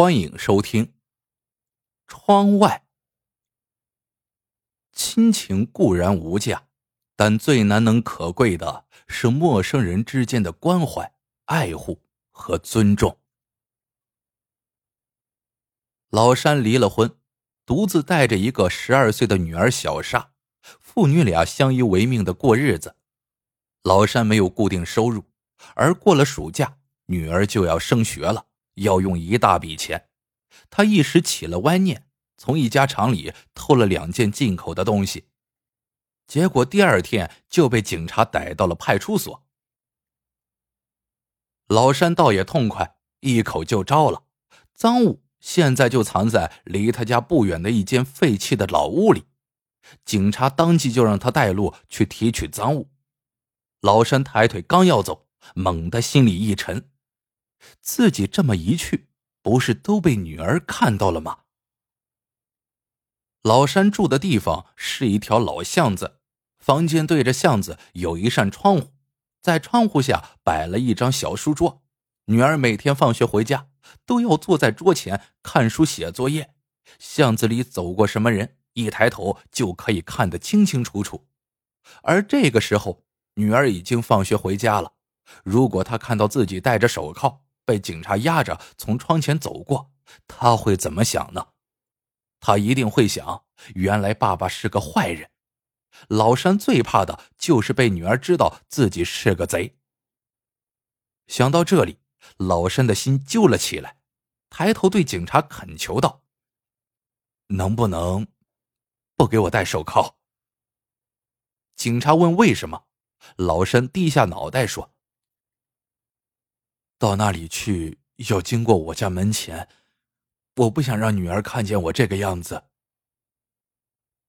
欢迎收听。窗外，亲情固然无价，但最难能可贵的是陌生人之间的关怀、爱护和尊重。老山离了婚，独自带着一个十二岁的女儿小莎，父女俩相依为命的过日子。老山没有固定收入，而过了暑假，女儿就要升学了。要用一大笔钱，他一时起了歪念，从一家厂里偷了两件进口的东西，结果第二天就被警察逮到了派出所。老山倒也痛快，一口就招了，赃物现在就藏在离他家不远的一间废弃的老屋里，警察当即就让他带路去提取赃物。老山抬腿刚要走，猛地心里一沉。自己这么一去，不是都被女儿看到了吗？老山住的地方是一条老巷子，房间对着巷子，有一扇窗户，在窗户下摆了一张小书桌。女儿每天放学回家，都要坐在桌前看书写作业。巷子里走过什么人，一抬头就可以看得清清楚楚。而这个时候，女儿已经放学回家了。如果她看到自己戴着手铐，被警察压着从窗前走过，他会怎么想呢？他一定会想：原来爸爸是个坏人。老山最怕的就是被女儿知道自己是个贼。想到这里，老山的心揪了起来，抬头对警察恳求道：“能不能不给我戴手铐？”警察问：“为什么？”老山低下脑袋说。到那里去要经过我家门前，我不想让女儿看见我这个样子。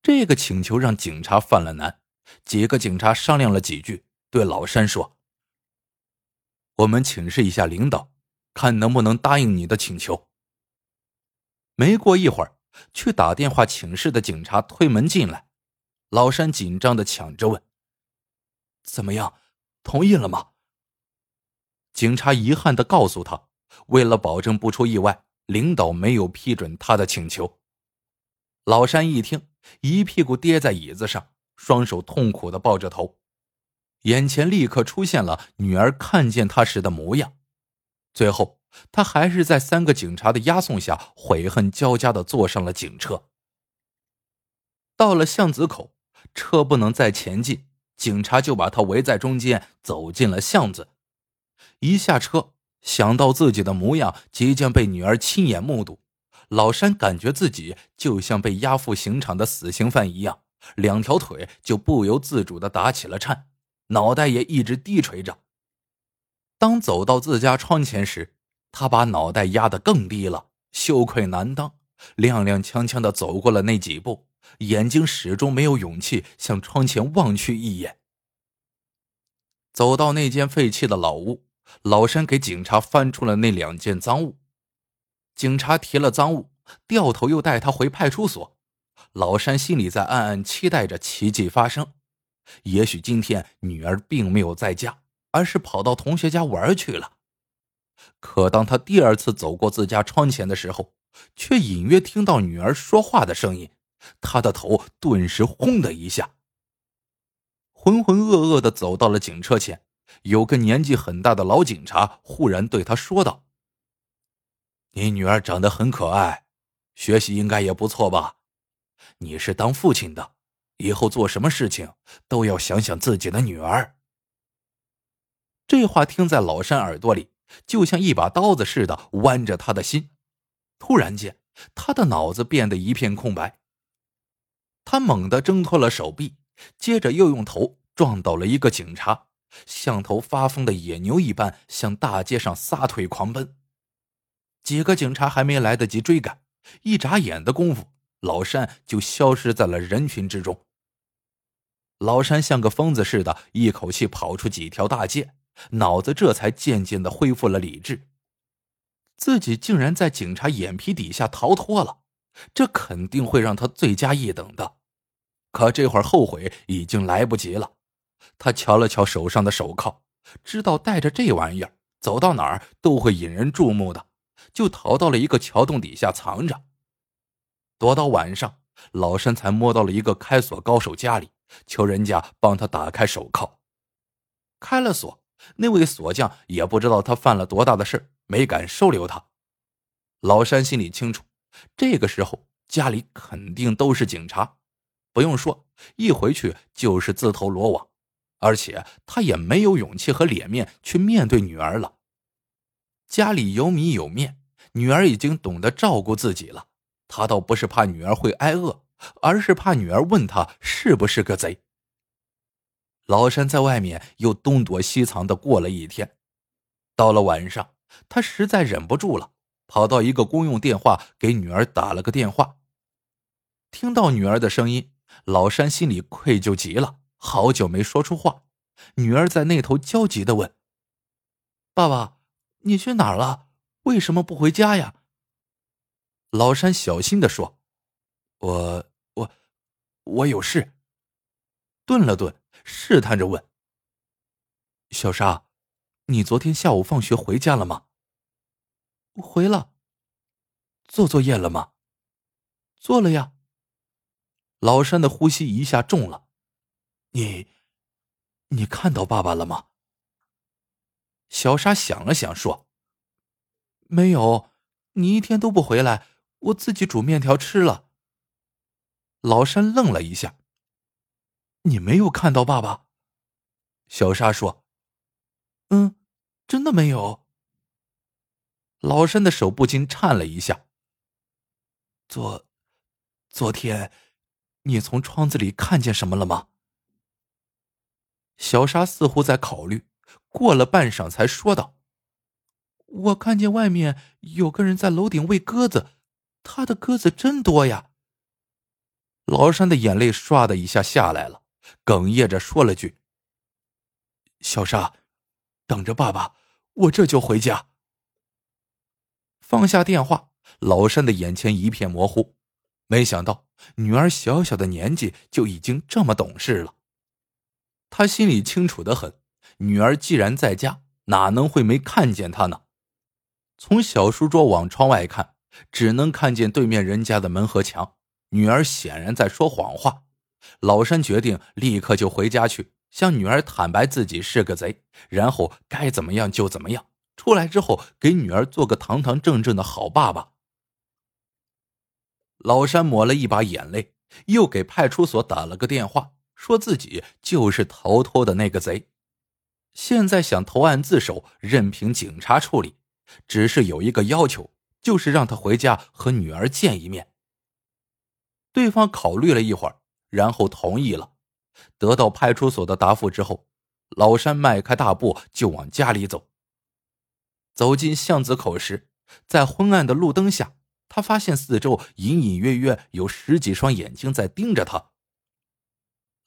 这个请求让警察犯了难，几个警察商量了几句，对老山说：“我们请示一下领导，看能不能答应你的请求。”没过一会儿，去打电话请示的警察推门进来，老山紧张的抢着问：“怎么样，同意了吗？”警察遗憾的告诉他：“为了保证不出意外，领导没有批准他的请求。”老山一听，一屁股跌在椅子上，双手痛苦的抱着头，眼前立刻出现了女儿看见他时的模样。最后，他还是在三个警察的押送下，悔恨交加的坐上了警车。到了巷子口，车不能再前进，警察就把他围在中间，走进了巷子。一下车，想到自己的模样即将被女儿亲眼目睹，老山感觉自己就像被押赴刑场的死刑犯一样，两条腿就不由自主的打起了颤，脑袋也一直低垂着。当走到自家窗前时，他把脑袋压得更低了，羞愧难当，踉踉跄跄的走过了那几步，眼睛始终没有勇气向窗前望去一眼。走到那间废弃的老屋。老山给警察翻出了那两件赃物，警察提了赃物，掉头又带他回派出所。老山心里在暗暗期待着奇迹发生，也许今天女儿并没有在家，而是跑到同学家玩去了。可当他第二次走过自家窗前的时候，却隐约听到女儿说话的声音，他的头顿时轰的一下，浑浑噩噩的走到了警车前。有个年纪很大的老警察忽然对他说道：“你女儿长得很可爱，学习应该也不错吧？你是当父亲的，以后做什么事情都要想想自己的女儿。”这话听在老山耳朵里，就像一把刀子似的剜着他的心。突然间，他的脑子变得一片空白。他猛地挣脱了手臂，接着又用头撞倒了一个警察。像头发疯的野牛一般向大街上撒腿狂奔，几个警察还没来得及追赶，一眨眼的功夫，老山就消失在了人群之中。老山像个疯子似的，一口气跑出几条大街，脑子这才渐渐的恢复了理智。自己竟然在警察眼皮底下逃脱了，这肯定会让他罪加一等的。可这会儿后悔已经来不及了。他瞧了瞧手上的手铐，知道带着这玩意儿走到哪儿都会引人注目的，就逃到了一个桥洞底下藏着。躲到晚上，老山才摸到了一个开锁高手家里，求人家帮他打开手铐。开了锁，那位锁匠也不知道他犯了多大的事没敢收留他。老山心里清楚，这个时候家里肯定都是警察，不用说，一回去就是自投罗网。而且他也没有勇气和脸面去面对女儿了。家里有米有面，女儿已经懂得照顾自己了。他倒不是怕女儿会挨饿，而是怕女儿问他是不是个贼。老山在外面又东躲西藏的过了一天，到了晚上，他实在忍不住了，跑到一个公用电话给女儿打了个电话。听到女儿的声音，老山心里愧疚极了。好久没说出话，女儿在那头焦急的问：“爸爸，你去哪儿了？为什么不回家呀？”老山小心的说：“我我我有事。”顿了顿，试探着问：“小沙，你昨天下午放学回家了吗？”“回了。”“做作业了吗？”“做了呀。”老山的呼吸一下重了。你，你看到爸爸了吗？小沙想了想说：“没有，你一天都不回来，我自己煮面条吃了。”老山愣了一下：“你没有看到爸爸？”小沙说：“嗯，真的没有。”老山的手不禁颤了一下。昨，昨天，你从窗子里看见什么了吗？小沙似乎在考虑，过了半晌才说道：“我看见外面有个人在楼顶喂鸽子，他的鸽子真多呀。”老山的眼泪唰的一下下来了，哽咽着说了句：“小沙，等着爸爸，我这就回家。”放下电话，老山的眼前一片模糊，没想到女儿小小的年纪就已经这么懂事了。他心里清楚的很，女儿既然在家，哪能会没看见他呢？从小书桌往窗外看，只能看见对面人家的门和墙。女儿显然在说谎话。老山决定立刻就回家去，向女儿坦白自己是个贼，然后该怎么样就怎么样。出来之后，给女儿做个堂堂正正的好爸爸。老山抹了一把眼泪，又给派出所打了个电话。说自己就是逃脱的那个贼，现在想投案自首，任凭警察处理，只是有一个要求，就是让他回家和女儿见一面。对方考虑了一会儿，然后同意了。得到派出所的答复之后，老山迈开大步就往家里走。走进巷子口时，在昏暗的路灯下，他发现四周隐隐约约有十几双眼睛在盯着他。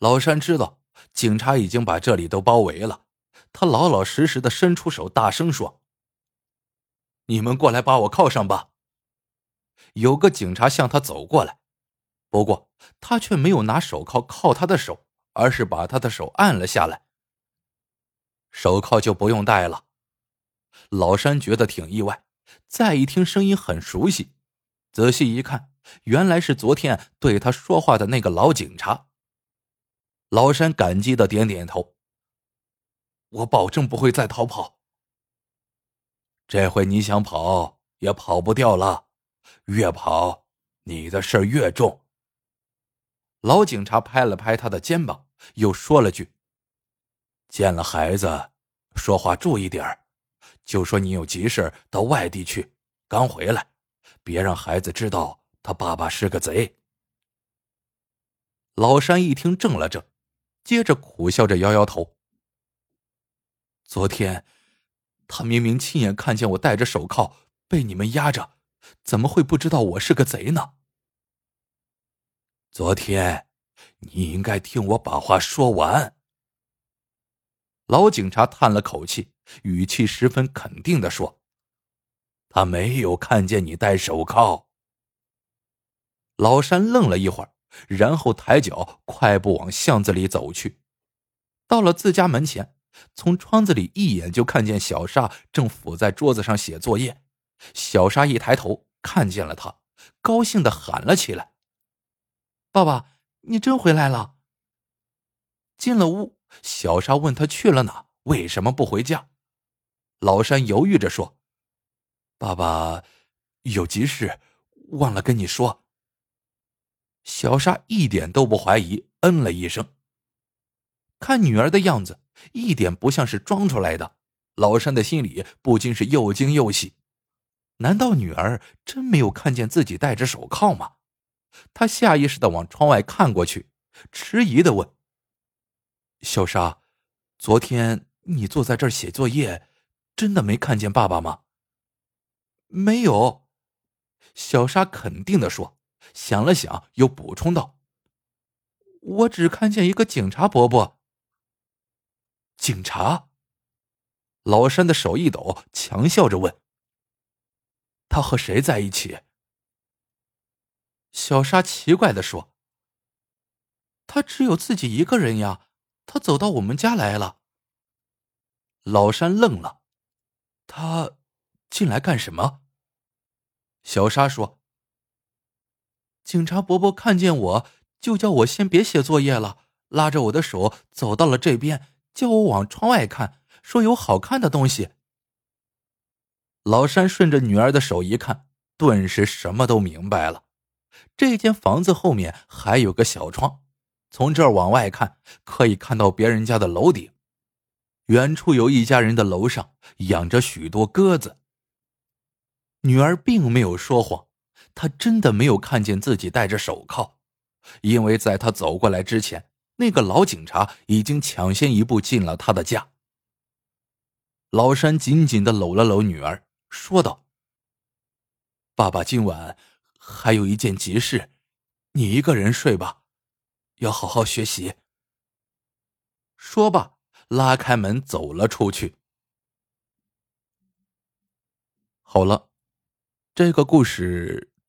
老山知道警察已经把这里都包围了，他老老实实的伸出手，大声说：“你们过来把我铐上吧。”有个警察向他走过来，不过他却没有拿手铐铐他的手，而是把他的手按了下来。手铐就不用戴了。老山觉得挺意外，再一听声音很熟悉，仔细一看，原来是昨天对他说话的那个老警察。老山感激的点点头。我保证不会再逃跑。这回你想跑也跑不掉了，越跑你的事儿越重。老警察拍了拍他的肩膀，又说了句：“见了孩子，说话注意点儿，就说你有急事到外地去，刚回来，别让孩子知道他爸爸是个贼。”老山一听，怔了怔。接着苦笑着摇摇头。昨天，他明明亲眼看见我戴着手铐被你们压着，怎么会不知道我是个贼呢？昨天，你应该听我把话说完。老警察叹了口气，语气十分肯定的说：“他没有看见你戴手铐。”老山愣了一会儿。然后抬脚快步往巷子里走去，到了自家门前，从窗子里一眼就看见小沙正伏在桌子上写作业，小沙一抬头看见了他，高兴的喊了起来：“爸爸，你真回来了！”进了屋，小沙问他去了哪，为什么不回家？老山犹豫着说：“爸爸有急事，忘了跟你说。”小沙一点都不怀疑，嗯了一声。看女儿的样子，一点不像是装出来的。老山的心里不禁是又惊又喜。难道女儿真没有看见自己戴着手铐吗？他下意识的往窗外看过去，迟疑的问：“小沙，昨天你坐在这儿写作业，真的没看见爸爸吗？”“没有。”小沙肯定的说，想了想，又补充道：“我只看见一个警察伯伯。”警察。老山的手一抖，强笑着问。他和谁在一起？小沙奇怪的说：“他只有自己一个人呀。他走到我们家来了。”老山愣了，他进来干什么？小沙说：“警察伯伯看见我就叫我先别写作业了，拉着我的手走到了这边，叫我往窗外看，说有好看的东西。”老山顺着女儿的手一看，顿时什么都明白了。这间房子后面还有个小窗，从这儿往外看，可以看到别人家的楼顶。远处有一家人的楼上养着许多鸽子。女儿并没有说谎，他真的没有看见自己戴着手铐，因为在他走过来之前，那个老警察已经抢先一步进了他的家。老山紧紧的搂了搂女儿。说道：“爸爸今晚还有一件急事，你一个人睡吧，要好好学习。”说罢，拉开门走了出去。好了，这个故事